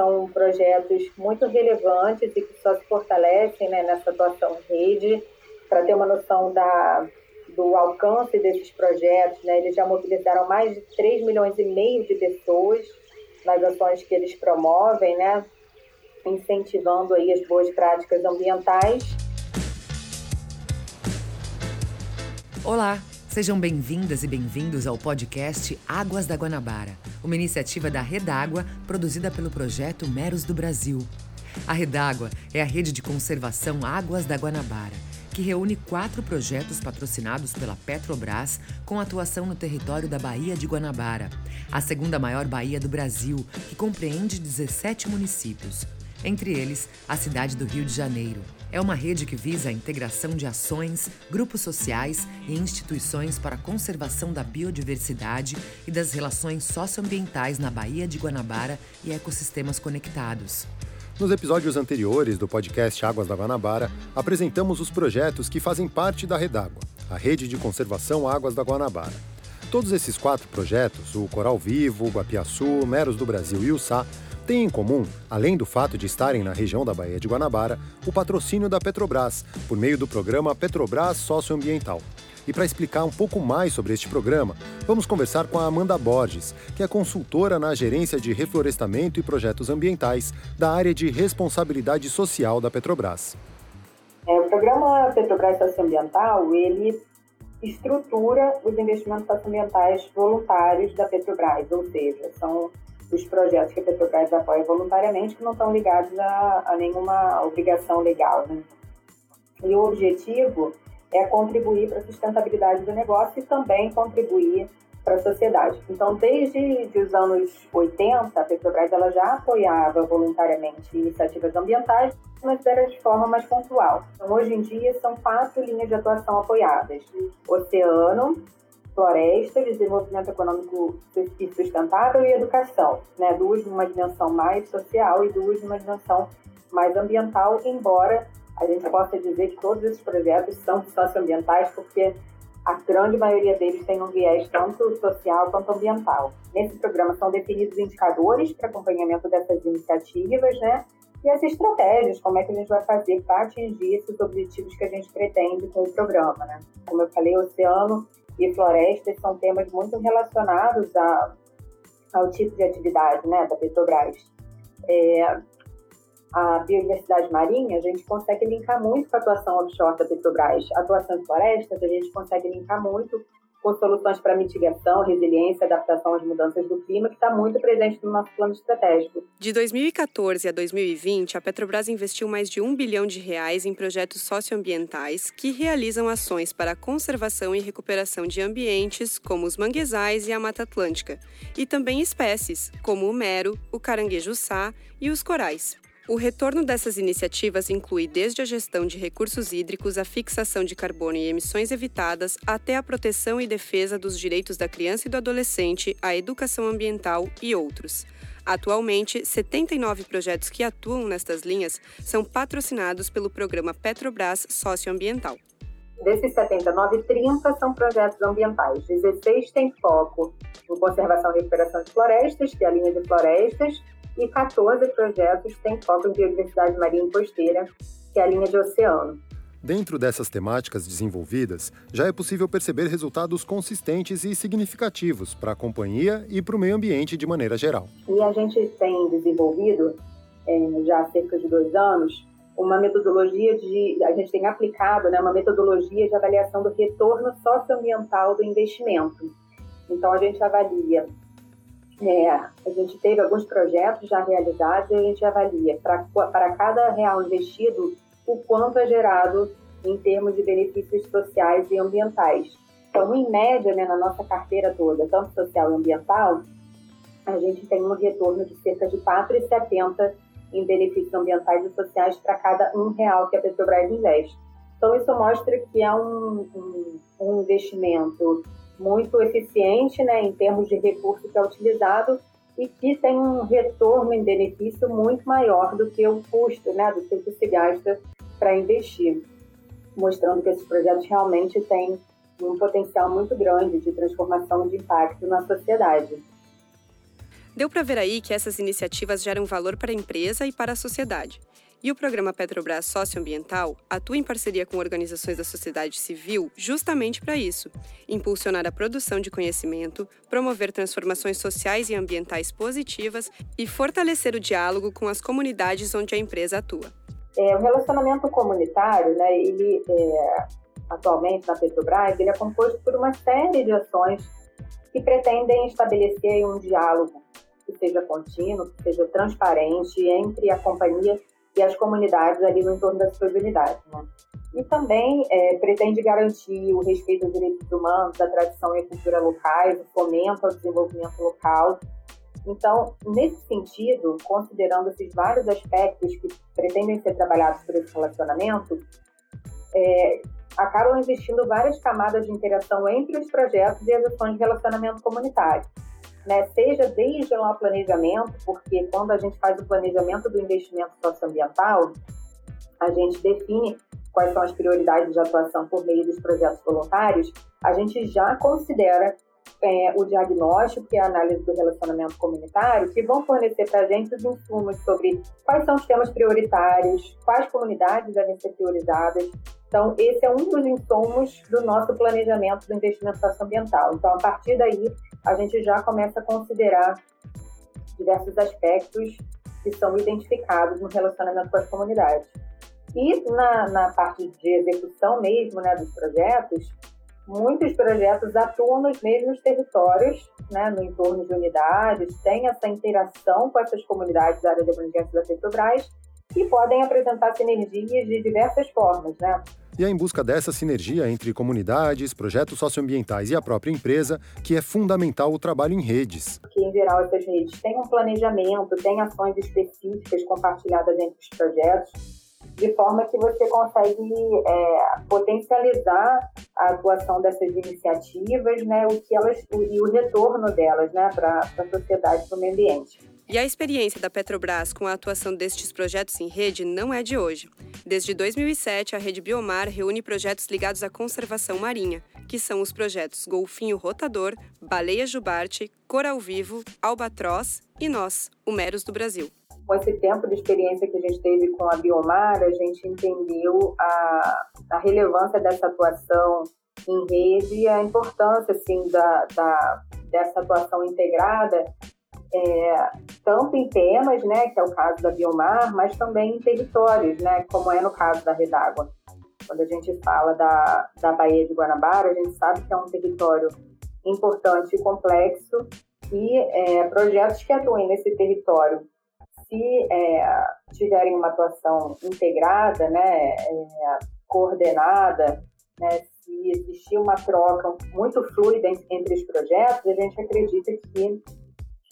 são projetos muito relevantes e que só se fortalecem né, nessa atuação rede. Para ter uma noção da, do alcance desses projetos, né, eles já mobilizaram mais de 3 milhões e meio de pessoas nas ações que eles promovem, né, incentivando aí as boas práticas ambientais. Olá, sejam bem-vindas e bem-vindos ao podcast Águas da Guanabara, uma iniciativa da Redágua produzida pelo projeto Meros do Brasil. A Redágua é a rede de conservação Águas da Guanabara, que reúne quatro projetos patrocinados pela Petrobras com atuação no território da Baía de Guanabara, a segunda maior baía do Brasil, que compreende 17 municípios, entre eles a cidade do Rio de Janeiro. É uma rede que visa a integração de ações, grupos sociais e instituições para a conservação da biodiversidade e das relações socioambientais na Baía de Guanabara e ecossistemas conectados. Nos episódios anteriores do podcast Águas da Guanabara, apresentamos os projetos que fazem parte da Redágua, a rede de conservação Águas da Guanabara. Todos esses quatro projetos, o Coral Vivo, o Guapiaçu, Meros do Brasil e o Sá, têm em comum, além do fato de estarem na região da Baía de Guanabara, o patrocínio da Petrobras, por meio do programa Petrobras Socioambiental. E para explicar um pouco mais sobre este programa, vamos conversar com a Amanda Borges, que é consultora na Gerência de Reflorestamento e Projetos Ambientais da área de Responsabilidade Social da Petrobras. É, o programa Petrobras Socioambiental, ele estrutura os investimentos socioambientais voluntários da Petrobras, ou seja, são os projetos que a Petrobras apoia voluntariamente que não estão ligados a, a nenhuma obrigação legal. Né? E o objetivo é contribuir para a sustentabilidade do negócio e também contribuir para a sociedade. Então, desde os anos 80, a Petrobras ela já apoiava voluntariamente iniciativas ambientais, mas era de forma mais pontual. Então, hoje em dia, são quatro linhas de atuação apoiadas: oceano, floresta, desenvolvimento econômico sustentável e educação, né? Duas numa dimensão mais social e duas numa dimensão mais ambiental, embora a gente possa dizer que todos esses projetos são socioambientais, porque a grande maioria deles tem um viés tanto social quanto ambiental. Nesse programa são definidos indicadores para acompanhamento dessas iniciativas, né? E as estratégias, como é que a gente vai fazer para atingir esses objetivos que a gente pretende com o programa, né? Como eu falei, oceano e florestas são temas muito relacionados a, ao tipo de atividade né, da Petrobras. É, a biodiversidade marinha, a gente consegue linkar muito com a atuação offshore da Petrobras. A atuação em florestas, a gente consegue linkar muito com soluções para mitigação, resiliência, adaptação às mudanças do clima, que está muito presente no nosso plano estratégico. De 2014 a 2020, a Petrobras investiu mais de um bilhão de reais em projetos socioambientais que realizam ações para a conservação e recuperação de ambientes, como os manguezais e a Mata Atlântica, e também espécies, como o mero, o caranguejo-sá e os corais. O retorno dessas iniciativas inclui desde a gestão de recursos hídricos, a fixação de carbono e emissões evitadas, até a proteção e defesa dos direitos da criança e do adolescente, a educação ambiental e outros. Atualmente, 79 projetos que atuam nestas linhas são patrocinados pelo programa Petrobras Socioambiental. Desses 79, 30 são projetos ambientais. 16 têm foco em conservação e recuperação de florestas, que é a linha de florestas, e 14 projetos têm foco em biodiversidade marinha costeira, que é a linha de oceano. Dentro dessas temáticas desenvolvidas, já é possível perceber resultados consistentes e significativos para a companhia e para o meio ambiente de maneira geral. E a gente tem desenvolvido, é, já há cerca de dois anos, uma metodologia de. A gente tem aplicado né, uma metodologia de avaliação do retorno socioambiental do investimento. Então, a gente avalia é, a gente teve alguns projetos já realizados e a gente avalia para cada real investido o quanto é gerado em termos de benefícios sociais e ambientais. Então, em média, né, na nossa carteira toda, tanto social e ambiental, a gente tem um retorno de cerca de 4,70 em benefícios ambientais e sociais para cada um real que a Petrobras investe. Então, isso mostra que é um, um, um investimento muito eficiente né, em termos de recurso que é utilizado e que tem um retorno em benefício muito maior do que o custo, né, do que se gasta para investir, mostrando que esses projetos realmente têm um potencial muito grande de transformação de impacto na sociedade. Deu para ver aí que essas iniciativas geram valor para a empresa e para a sociedade. E o programa Petrobras Socioambiental atua em parceria com organizações da sociedade civil justamente para isso: impulsionar a produção de conhecimento, promover transformações sociais e ambientais positivas e fortalecer o diálogo com as comunidades onde a empresa atua. É, o relacionamento comunitário, né, ele é, atualmente na Petrobras, ele é composto por uma série de ações que pretendem estabelecer um diálogo que seja contínuo, que seja transparente entre a companhia e as comunidades ali no entorno das suas unidades. Né? E também é, pretende garantir o respeito aos direitos humanos, à tradição e cultura locais, o fomento ao desenvolvimento local. Então, nesse sentido, considerando esses vários aspectos que pretendem ser trabalhados por esse relacionamento, é, acabam existindo várias camadas de interação entre os projetos e as ações de relacionamento comunitário né? seja desde lá o planejamento, porque quando a gente faz o planejamento do investimento socioambiental, a gente define quais são as prioridades de atuação por meio dos projetos voluntários, a gente já considera é, o diagnóstico e a análise do relacionamento comunitário, que vão fornecer para a gente os insumos sobre quais são os temas prioritários, quais comunidades devem ser priorizadas. Então, esse é um dos insumos do nosso planejamento do investimento socioambiental. Então, a partir daí, a gente já começa a considerar diversos aspectos que são identificados no relacionamento com as comunidades. E na, na parte de execução mesmo né, dos projetos, muitos projetos atuam nos mesmos territórios, né, no entorno de unidades, têm essa interação com essas comunidades da área de abrangência da Petrobras e podem apresentar sinergias de diversas formas, né? E é em busca dessa sinergia entre comunidades, projetos socioambientais e a própria empresa que é fundamental o trabalho em redes. Que, em geral, essas redes têm um planejamento, têm ações específicas compartilhadas entre os projetos, de forma que você consegue é, potencializar a atuação dessas iniciativas, né, o que elas e o retorno delas, né, para a sociedade, para o meio ambiente. E a experiência da Petrobras com a atuação destes projetos em rede não é de hoje. Desde 2007, a Rede Biomar reúne projetos ligados à conservação marinha, que são os projetos Golfinho Rotador, Baleia Jubarte, Coral Vivo, Albatroz e Nós, o Meros do Brasil. Com esse tempo de experiência que a gente teve com a Biomar, a gente entendeu a, a relevância dessa atuação em rede e a importância assim, da, da, dessa atuação integrada é, tanto em temas, né, que é o caso da biomar, mas também em territórios, né, como é no caso da Redágua. Quando a gente fala da, da Baía de Guanabara, a gente sabe que é um território importante e complexo e é, projetos que atuem nesse território, se é, tiverem uma atuação integrada, né, é, coordenada, né, se existir uma troca muito fluida entre os projetos, a gente acredita que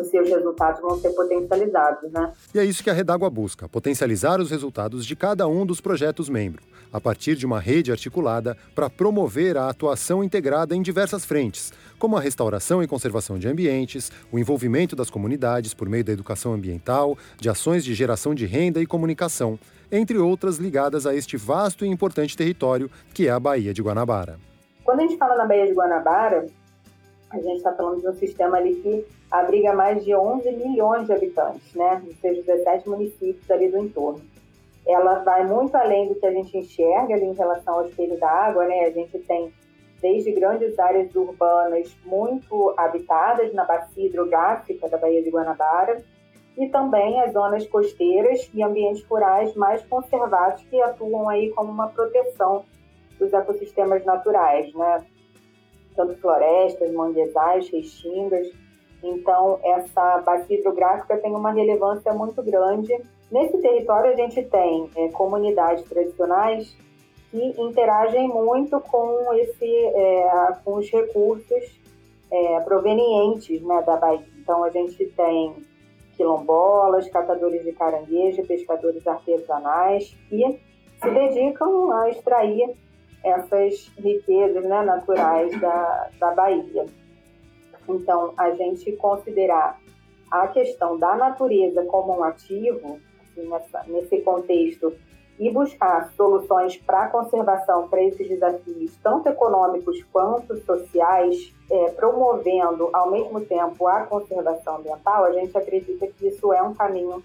os seus resultados vão ser potencializados, né? E é isso que a Redágua busca, potencializar os resultados de cada um dos projetos membro, a partir de uma rede articulada para promover a atuação integrada em diversas frentes, como a restauração e conservação de ambientes, o envolvimento das comunidades por meio da educação ambiental, de ações de geração de renda e comunicação, entre outras ligadas a este vasto e importante território que é a Baía de Guanabara. Quando a gente fala na Baía de Guanabara, a gente está falando de um sistema ali que abriga mais de 11 milhões de habitantes, né? Dos seus 17 municípios ali do entorno. Ela vai muito além do que a gente enxerga ali em relação ao espelho da água, né? A gente tem desde grandes áreas urbanas muito habitadas na bacia hidrográfica da Baía de Guanabara e também as zonas costeiras e ambientes rurais mais conservados que atuam aí como uma proteção dos ecossistemas naturais, né? Tanto florestas, manguezais, restingas. Então, essa bacia hidrográfica tem uma relevância muito grande. Nesse território, a gente tem é, comunidades tradicionais que interagem muito com, esse, é, com os recursos é, provenientes né, da Bahia. Então, a gente tem quilombolas, catadores de caranguejo, pescadores artesanais que se dedicam a extrair essas riquezas né, naturais da, da Bahia. Então, a gente considerar a questão da natureza como um ativo, assim, nessa, nesse contexto e buscar soluções para a conservação para esses desafios, tanto econômicos quanto sociais, é, promovendo ao mesmo tempo a conservação ambiental, a gente acredita que isso é um caminho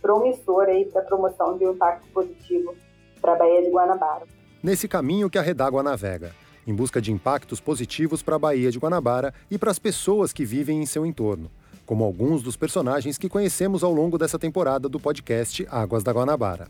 promissor para a promoção de um impacto positivo para a Baía de Guanabara. Nesse caminho que a Redágua navega, em busca de impactos positivos para a Baía de Guanabara e para as pessoas que vivem em seu entorno, como alguns dos personagens que conhecemos ao longo dessa temporada do podcast Águas da Guanabara.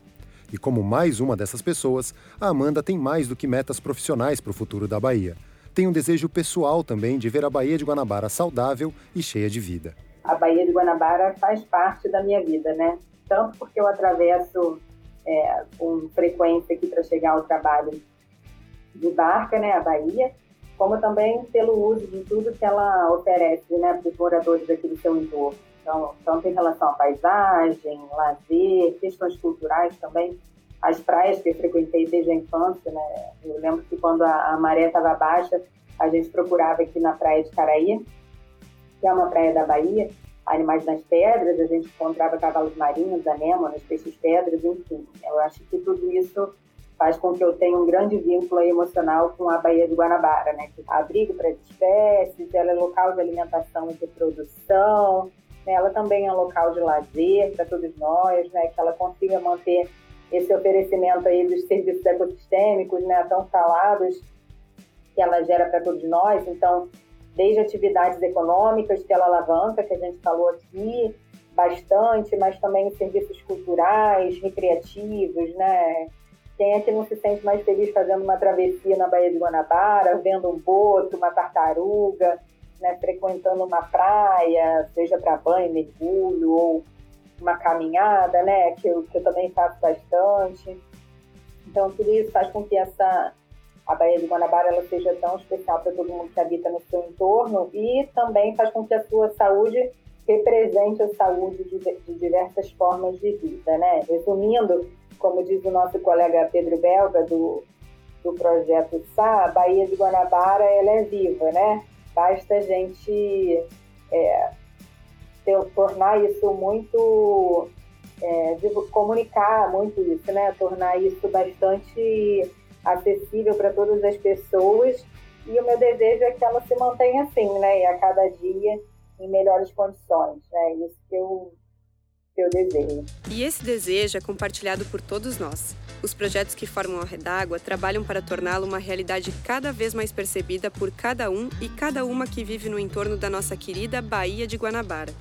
E como mais uma dessas pessoas, a Amanda tem mais do que metas profissionais para o futuro da Bahia. Tem um desejo pessoal também de ver a Baía de Guanabara saudável e cheia de vida. A Baía de Guanabara faz parte da minha vida, né? Tanto porque eu atravesso é, com frequência aqui para chegar ao trabalho de barca, né, a Bahia, como também pelo uso de tudo que ela oferece, né, para os moradores aqui do seu entorno. Então, tanto em relação à paisagem, lazer, questões culturais também. As praias que eu frequentei desde a infância, né? Eu lembro que quando a, a maré estava baixa, a gente procurava aqui na praia de Caraí, que é uma praia da Bahia, animais nas pedras, a gente encontrava cavalos marinhos, anêmonas, peixes pedras, enfim. Eu acho que tudo isso faz com que eu tenha um grande vínculo emocional com a Baía de Guanabara, né? Que é abrigo para as espécies, ela é local de alimentação e de produção, né? ela também é um local de lazer para todos nós, né? Que ela consiga manter esse oferecimento aí dos serviços ecossistêmicos, né? Tão falados que ela gera para todos nós. Então, desde atividades econômicas que ela alavanca, que a gente falou aqui bastante, mas também serviços culturais, recreativos, né? Quem é que não se sente mais feliz fazendo uma travessia na Baía de Guanabara, vendo um boto, uma tartaruga, né, frequentando uma praia, seja para banho, mergulho ou uma caminhada, né, que eu, que eu também faço bastante. Então, tudo isso faz com que essa a Baía de Guanabara ela seja tão especial para todo mundo que habita no seu entorno e também faz com que a sua saúde represente a saúde de, de diversas formas de vida, né? Resumindo, como diz o nosso colega Pedro Belga do, do projeto SA, a Baía de Guanabara ela é viva, né? Basta a gente é, tornar isso muito é, comunicar muito isso, né? Tornar isso bastante acessível para todas as pessoas. E o meu desejo é que ela se mantenha assim, né? A cada dia em melhores condições, né? Isso que eu, que eu desejo. E esse desejo é compartilhado por todos nós. Os projetos que formam a Redágua trabalham para torná-lo uma realidade cada vez mais percebida por cada um e cada uma que vive no entorno da nossa querida Baía de Guanabara.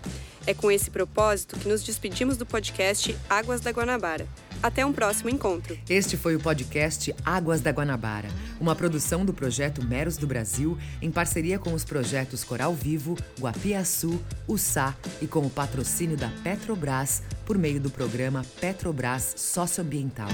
É com esse propósito que nos despedimos do podcast Águas da Guanabara. Até um próximo encontro. Este foi o podcast Águas da Guanabara, uma produção do projeto Meros do Brasil, em parceria com os projetos Coral Vivo, Guapiaçu, Sá e com o patrocínio da Petrobras por meio do programa Petrobras Socioambiental.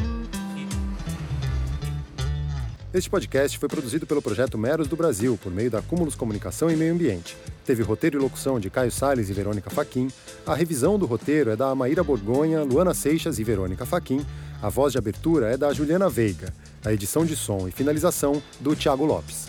Este podcast foi produzido pelo projeto Meros do Brasil, por meio da Cúmulos Comunicação e Meio Ambiente. Teve roteiro e locução de Caio Salles e Verônica Faquin. A revisão do roteiro é da Amaíra Borgonha, Luana Seixas e Verônica Faquin. A voz de abertura é da Juliana Veiga. A edição de som e finalização do Tiago Lopes.